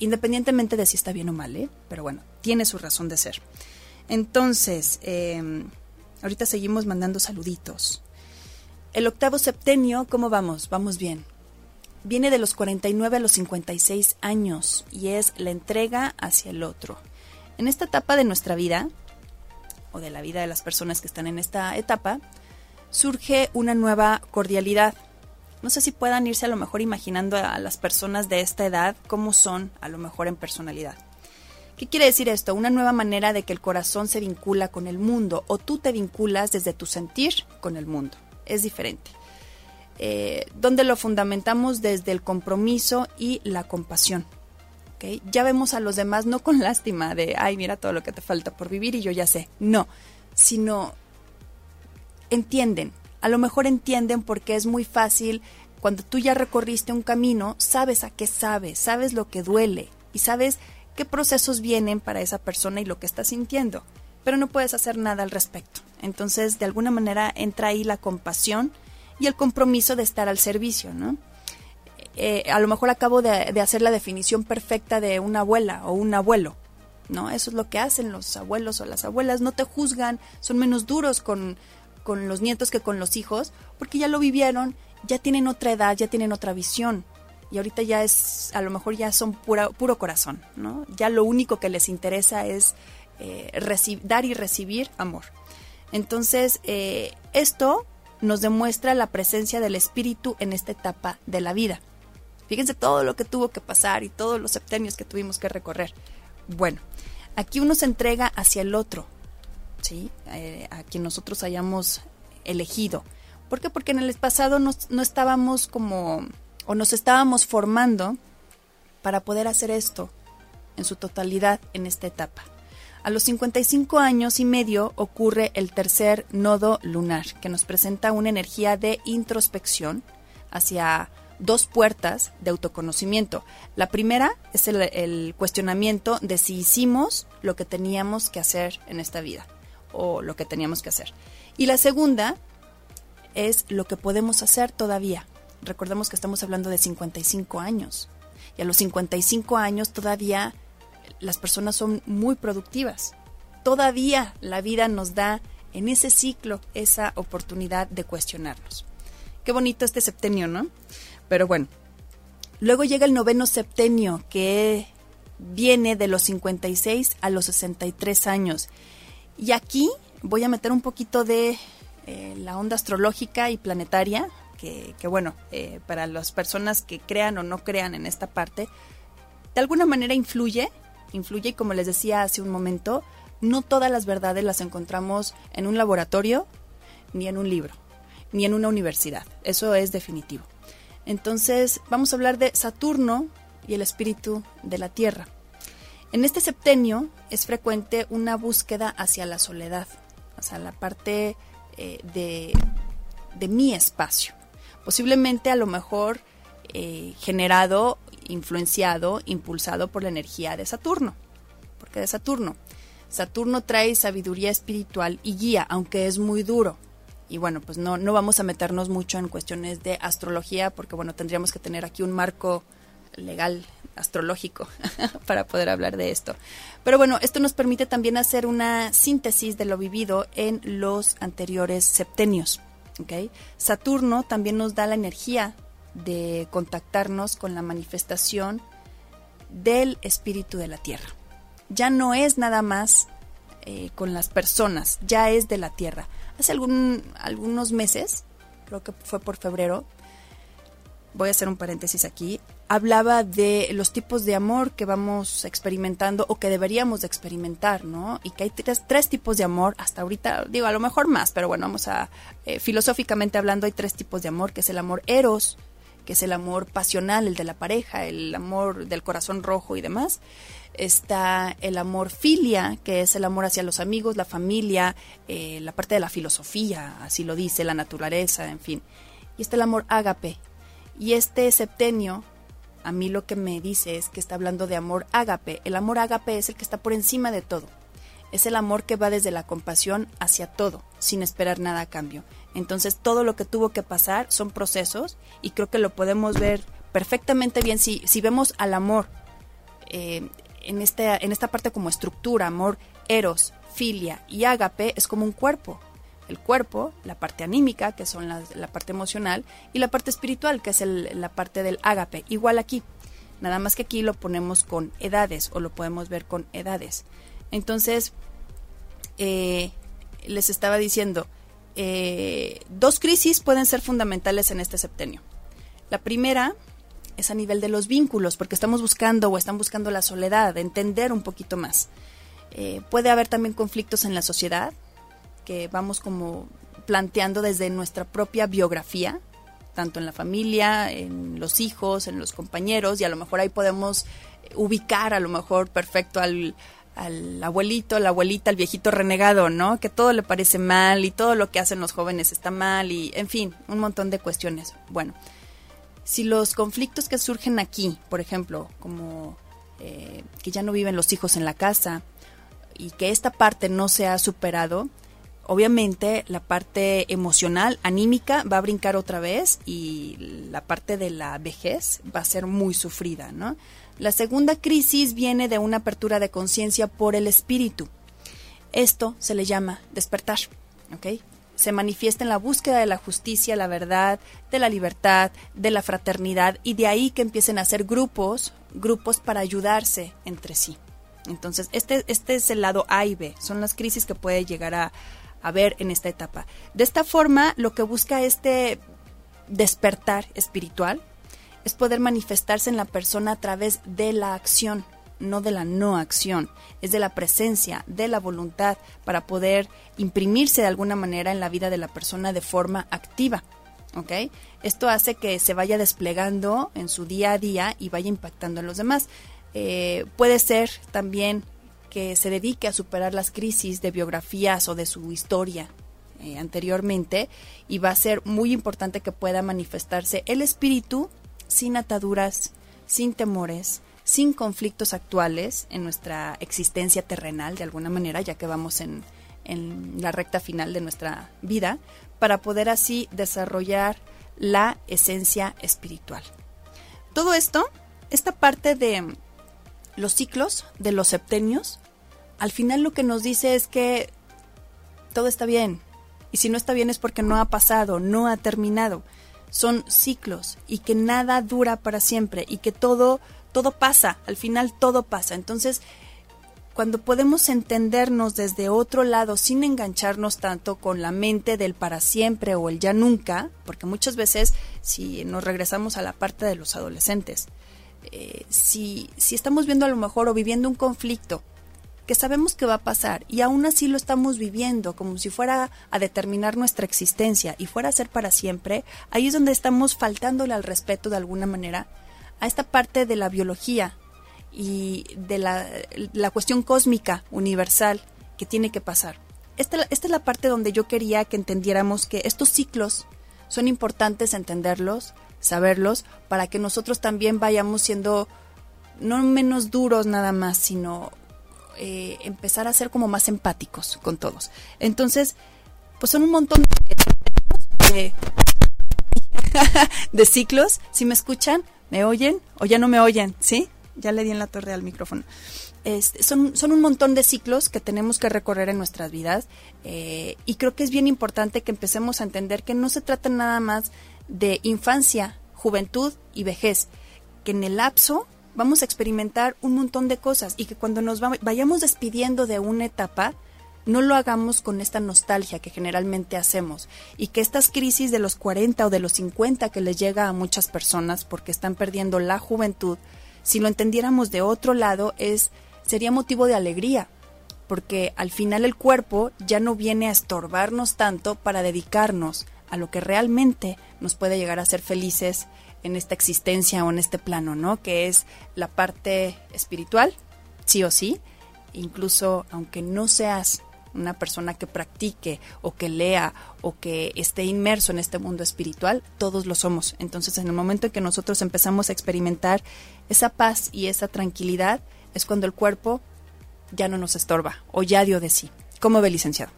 independientemente de si está bien o mal, ¿eh? Pero bueno, tiene su razón de ser. Entonces, em, ahorita seguimos mandando saluditos. El octavo septenio, ¿cómo vamos? Vamos bien. Viene de los 49 a los 56 años y es la entrega hacia el otro. En esta etapa de nuestra vida, o de la vida de las personas que están en esta etapa, surge una nueva cordialidad. No sé si puedan irse a lo mejor imaginando a las personas de esta edad cómo son a lo mejor en personalidad. ¿Qué quiere decir esto? Una nueva manera de que el corazón se vincula con el mundo o tú te vinculas desde tu sentir con el mundo. Es diferente. Eh, donde lo fundamentamos desde el compromiso y la compasión. Ya vemos a los demás no con lástima de, ay, mira todo lo que te falta por vivir y yo ya sé. No, sino entienden. A lo mejor entienden porque es muy fácil, cuando tú ya recorriste un camino, sabes a qué sabes, sabes lo que duele y sabes qué procesos vienen para esa persona y lo que está sintiendo, pero no puedes hacer nada al respecto. Entonces, de alguna manera entra ahí la compasión y el compromiso de estar al servicio, ¿no? Eh, a lo mejor acabo de, hacer la definición perfecta de una abuela o un abuelo. ¿no? Eso es lo que hacen los abuelos o las abuelas. No te juzgan, son menos duros con, con los nietos que con los hijos, porque ya lo vivieron, ya tienen otra edad, ya tienen otra visión. Y ahorita ya es, a lo mejor ya son pura, puro corazón, ¿no? Ya lo único que les interesa es eh, dar y recibir amor. Entonces, eh, esto nos demuestra la presencia del espíritu en esta etapa de la vida. Fíjense todo lo que tuvo que pasar y todos los septenios que tuvimos que recorrer. Bueno, aquí uno se entrega hacia el otro, ¿sí? Eh, a quien nosotros hayamos elegido. ¿Por qué? Porque en el pasado no, no estábamos como, o nos estábamos formando para poder hacer esto en su totalidad en esta etapa. A los 55 años y medio ocurre el tercer nodo lunar, que nos presenta una energía de introspección hacia dos puertas de autoconocimiento. La primera es el, cuestionamiento de si hicimos lo que teníamos que hacer en esta vida o lo que teníamos que hacer. Y la segunda es lo que podemos hacer todavía. Recordemos que estamos hablando de 55 años. Y a los 55 años todavía las personas son muy productivas. Todavía la vida nos da en ese ciclo esa oportunidad de cuestionarnos. Qué bonito este septenio, ¿no? Pero bueno, luego llega el noveno septenio, que viene de los 56 a los 63 años. Y aquí voy a meter un poquito de eh, la onda astrológica y planetaria, que, bueno, eh, para las personas que crean o no crean en esta parte, de alguna manera influye, influye y como les decía hace un momento, no todas las verdades las encontramos en un laboratorio, ni en un libro, ni en una universidad. Eso es definitivo. Entonces, vamos a hablar de Saturno y el espíritu de la Tierra. En este septenio es frecuente una búsqueda hacia la soledad, hacia la parte eh, de, de, mi espacio. Posiblemente a lo mejor eh, generado, influenciado, impulsado por la energía de Saturno. porque de Saturno? Saturno trae sabiduría espiritual y guía, aunque es muy duro. Y bueno, pues no, no vamos a meternos mucho en cuestiones de astrología, porque bueno, tendríamos que tener aquí un marco legal astrológico para poder hablar de esto. Pero bueno, esto nos permite también hacer una síntesis de lo vivido en los anteriores septenios. ¿okay? Saturno también nos da la energía de contactarnos con la manifestación del espíritu de la Tierra. Ya no es nada más eh, con las personas, ya es de la Tierra. Hace algún, algunos meses, creo que fue por febrero, voy a hacer un paréntesis aquí, hablaba de los tipos de amor que vamos experimentando o que deberíamos de experimentar, ¿no? Y que hay tres, tres tipos de amor, hasta ahorita, digo, a lo mejor más, pero bueno, vamos a, eh, filosóficamente hablando, hay tres tipos de amor, que es el amor eros, que es el amor pasional, el de la pareja, el amor del corazón rojo y demás. Está el amor filia, que es el amor hacia los amigos, la familia, eh, la parte de la filosofía, así lo dice, la naturaleza, en fin. Y está el amor ágape. Y este septenio a mí lo que me dice es que está hablando de amor ágape. El amor ágape es el que está por encima de todo. Es el amor que va desde la compasión hacia todo, sin esperar nada a cambio. Entonces todo lo que tuvo que pasar son procesos y creo que lo podemos ver perfectamente bien si, si vemos al amor eh, en, este, en esta parte como estructura, amor eros, filia y ágape es como un cuerpo el cuerpo, la parte anímica, que son la parte emocional, y la parte espiritual, que es la parte del ágape. Igual aquí, nada más que aquí lo ponemos con edades o lo podemos ver con edades. Entonces, eh, les estaba diciendo, eh, dos crisis pueden ser fundamentales en este septenio. La primera es a nivel de los vínculos, porque estamos buscando o están buscando la soledad, entender un poquito más. Eh, puede haber también conflictos en la sociedad, que vamos como planteando desde nuestra propia biografía, tanto en la familia, en los hijos, en los compañeros, y a lo mejor ahí podemos ubicar a lo mejor perfecto al, al abuelito, la abuelita, al viejito renegado, ¿no? Que todo le parece mal y todo lo que hacen los jóvenes está mal y, en fin, un montón de cuestiones. Bueno, si los conflictos que surgen aquí, por ejemplo, como eh, que ya no viven los hijos en la casa y que esta parte no se ha superado, obviamente la parte emocional, anímica, va a brincar otra vez y la parte de la vejez va a ser muy sufrida, ¿no? La segunda crisis viene de una apertura de conciencia por el espíritu. Esto se le llama despertar, ¿ok? Se manifiesta en la búsqueda de la justicia, la verdad, de la libertad, de la fraternidad y de ahí que empiecen a ser grupos, grupos para ayudarse entre sí. Entonces, este, este es el lado A y B, son las crisis que puede llegar a, a ver en esta etapa. De esta forma, lo que busca este despertar espiritual es poder manifestarse en la persona a través de la acción, no de la no acción, es de la presencia, de la voluntad, para poder imprimirse de alguna manera en la vida de la persona de forma activa. Esto hace que se vaya desplegando en su día a día y vaya impactando en los demás. Eh, puede ser también que se dedique a superar las crisis de biografías o de su historia eh, anteriormente y va a ser muy importante que pueda manifestarse el espíritu sin ataduras, sin temores, sin conflictos actuales en nuestra existencia terrenal de alguna manera, ya que vamos en, en la recta final de nuestra vida, para poder así desarrollar la esencia espiritual. Todo esto, esta parte de los ciclos de los septenios, al final lo que nos dice es que todo está bien. Y si no está bien es porque no ha pasado, no ha terminado. Son ciclos y que nada dura para siempre y que todo todo pasa, al final todo pasa. Entonces, cuando podemos entendernos desde otro lado sin engancharnos tanto con la mente del para siempre o el ya nunca, porque muchas veces si nos regresamos a la parte de los adolescentes, eh, si, si estamos viendo a lo mejor o viviendo un conflicto que sabemos que va a pasar y aún así lo estamos viviendo como si fuera a determinar nuestra existencia y fuera a ser para siempre, ahí es donde estamos faltándole al respeto de alguna manera a esta parte de la biología y de la, la cuestión cósmica universal que tiene que pasar. Esta, esta es la parte donde yo quería que entendiéramos que estos ciclos son importantes entenderlos, saberlos, para que nosotros también vayamos siendo no menos duros nada más, sino eh, empezar a ser como más empáticos con todos. Entonces, pues son un montón de, de, ciclos. Si me escuchan, ¿me oyen o ya no me oyen? ¿Sí? Ya le di en la torre al micrófono. Este, son, son un montón de ciclos que tenemos que recorrer en nuestras vidas eh, y creo que es bien importante que empecemos a entender que no se trata nada más de infancia, juventud y vejez, que en el lapso vamos a experimentar un montón de cosas y que cuando nos vayamos despidiendo de una etapa, no lo hagamos con esta nostalgia que generalmente hacemos y que estas crisis de los 40 o de los 50 que les llega a muchas personas porque están perdiendo la juventud, si lo entendiéramos de otro lado es sería motivo de alegría, porque al final el cuerpo ya no viene a estorbarnos tanto para dedicarnos a lo que realmente nos puede llegar a ser felices en esta existencia o en este plano, ¿no? Que es la parte espiritual, sí o sí, incluso aunque no seas una persona que practique o que lea o que esté inmerso en este mundo espiritual, todos lo somos. Entonces, en el momento en que nosotros empezamos a experimentar esa paz y esa tranquilidad, es cuando el cuerpo ya no nos estorba o ya dio de sí. ¿Cómo ve, licenciado?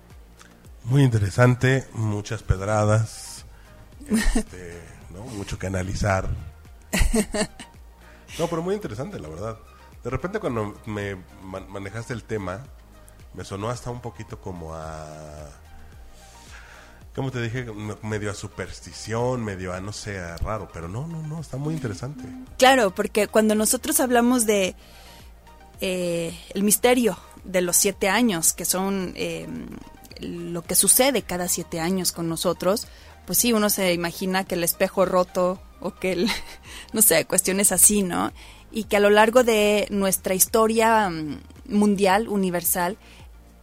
Muy interesante, muchas pedradas. Este, mucho que analizar. No, pero muy interesante, la verdad. De repente cuando me manejaste el tema, me sonó hasta un poquito como a... ¿Cómo te dije? Medio a superstición, medio a no sé, raro, pero no, no, no, está muy interesante. Claro, porque cuando nosotros hablamos de eh, el misterio de los siete años, que son eh, lo que sucede cada siete años con nosotros, pues sí, uno se imagina que el espejo roto o que el, no sé, cuestiones así, ¿no? Y que a lo largo de nuestra historia mm, mundial, universal,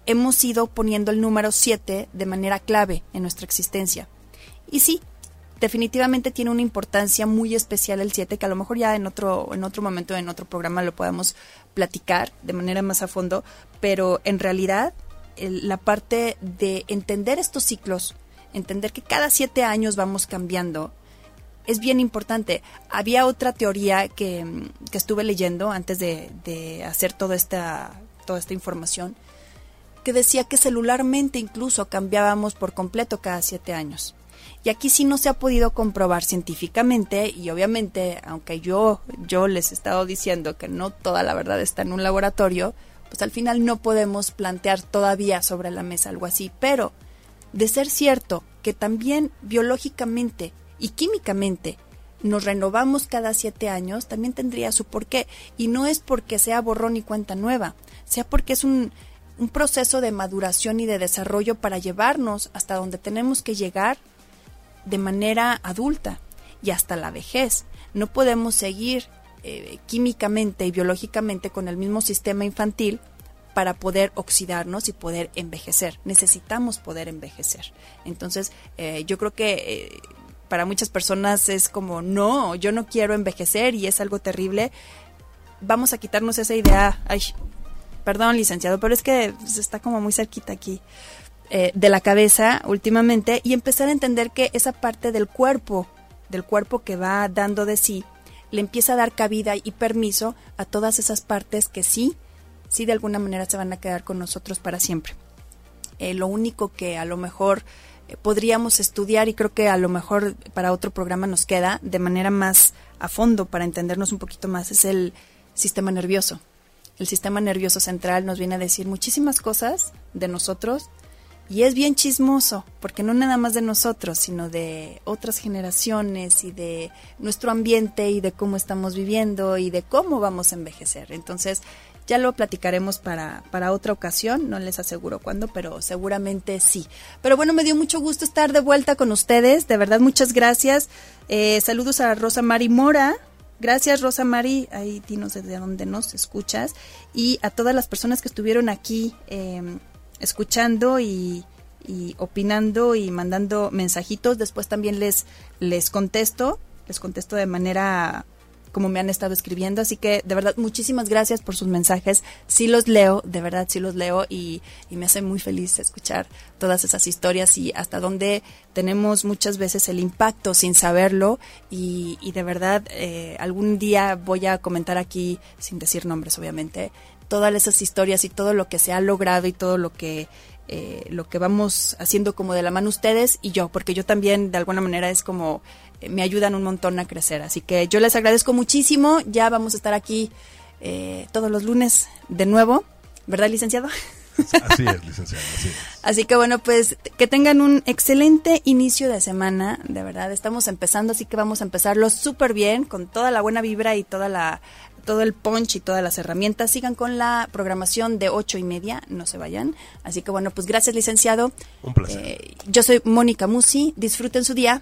hemos ido poniendo el número 7 de manera clave en nuestra existencia. Y sí, definitivamente tiene una importancia muy especial el 7 que a lo mejor ya en otro en otro momento en otro programa lo podamos platicar de manera más a fondo, pero en realidad la parte de entender estos ciclos entender que cada siete años vamos cambiando, es bien importante. Había otra teoría que, estuve leyendo antes de, hacer toda esta, toda esta información, decía que celularmente incluso cambiábamos por completo cada siete años. Y aquí sí no se ha podido comprobar científicamente y obviamente, aunque yo, yo les he estado diciendo que no toda la verdad está en un laboratorio, pues al final no podemos plantear todavía sobre la mesa algo así. Pero de ser cierto que también biológicamente y químicamente nos renovamos cada siete años, también tendría su porqué. Y no es porque sea borrón y cuenta nueva, sea porque es un, un proceso de maduración y de desarrollo para llevarnos hasta donde tenemos que llegar de manera adulta y hasta la vejez. No podemos seguir eh, químicamente y biológicamente con el mismo sistema infantil para poder oxidarnos y poder envejecer. Necesitamos poder envejecer. Entonces, eh, yo creo que eh, para muchas personas es como, no, yo no quiero envejecer y es algo terrible. Vamos a quitarnos esa idea. Ay, perdón, licenciado, pero es que está como muy cerquita aquí. Eh, de la cabeza últimamente y empezar a entender que esa parte del cuerpo, del cuerpo que va dando de sí, le empieza a dar cabida y permiso a todas esas partes que sí sí de alguna manera se van a quedar con nosotros para siempre. Eh, lo único que a lo mejor eh, podríamos estudiar y creo que a lo mejor para otro programa nos queda de manera más a fondo para entendernos un poquito más es el sistema nervioso. El sistema nervioso central nos viene a decir muchísimas cosas de nosotros y es bien chismoso, porque no nada más de nosotros, sino de otras generaciones y de nuestro ambiente y de cómo estamos viviendo y de cómo vamos a envejecer. Entonces, Ya lo platicaremos para, para otra ocasión, no les aseguro cuándo, pero seguramente sí. Pero bueno, me dio mucho gusto estar de vuelta con ustedes, de verdad muchas gracias. Eh, saludos a Rosa Mari Mora, Gracias, Rosa Mari, ahí dinos desde dónde nos escuchas. Y a todas las personas que estuvieron aquí em, escuchando y, y, opinando y mandando mensajitos. Después también les, les contesto, les contesto de manera como me han estado escribiendo. Así que de verdad, muchísimas gracias por sus mensajes. Sí los leo, de verdad sí los leo y, me hace muy feliz escuchar todas esas historias y hasta donde tenemos muchas veces el impacto sin saberlo. Y, de verdad, eh, algún día voy a comentar aquí, sin decir nombres obviamente, todas esas historias y todo lo que se ha logrado y todo lo que eh, lo que vamos haciendo como de la mano ustedes y yo, porque yo también de alguna manera es como me ayudan un montón a crecer. Así que yo les agradezco muchísimo. Ya vamos a estar aquí eh, todos los lunes de nuevo, ¿verdad, licenciado? Así es, licenciado. Así, así que bueno, pues que tengan un excelente inicio de semana, de verdad. Estamos empezando, así que vamos a empezarlo súper bien, con toda la buena vibra y toda la, todo el punch y todas las herramientas. Sigan con la programación de ocho y media, no se vayan. Así que bueno, pues gracias licenciado. Un placer. Eh, yo soy Mónica Musi, disfruten su día.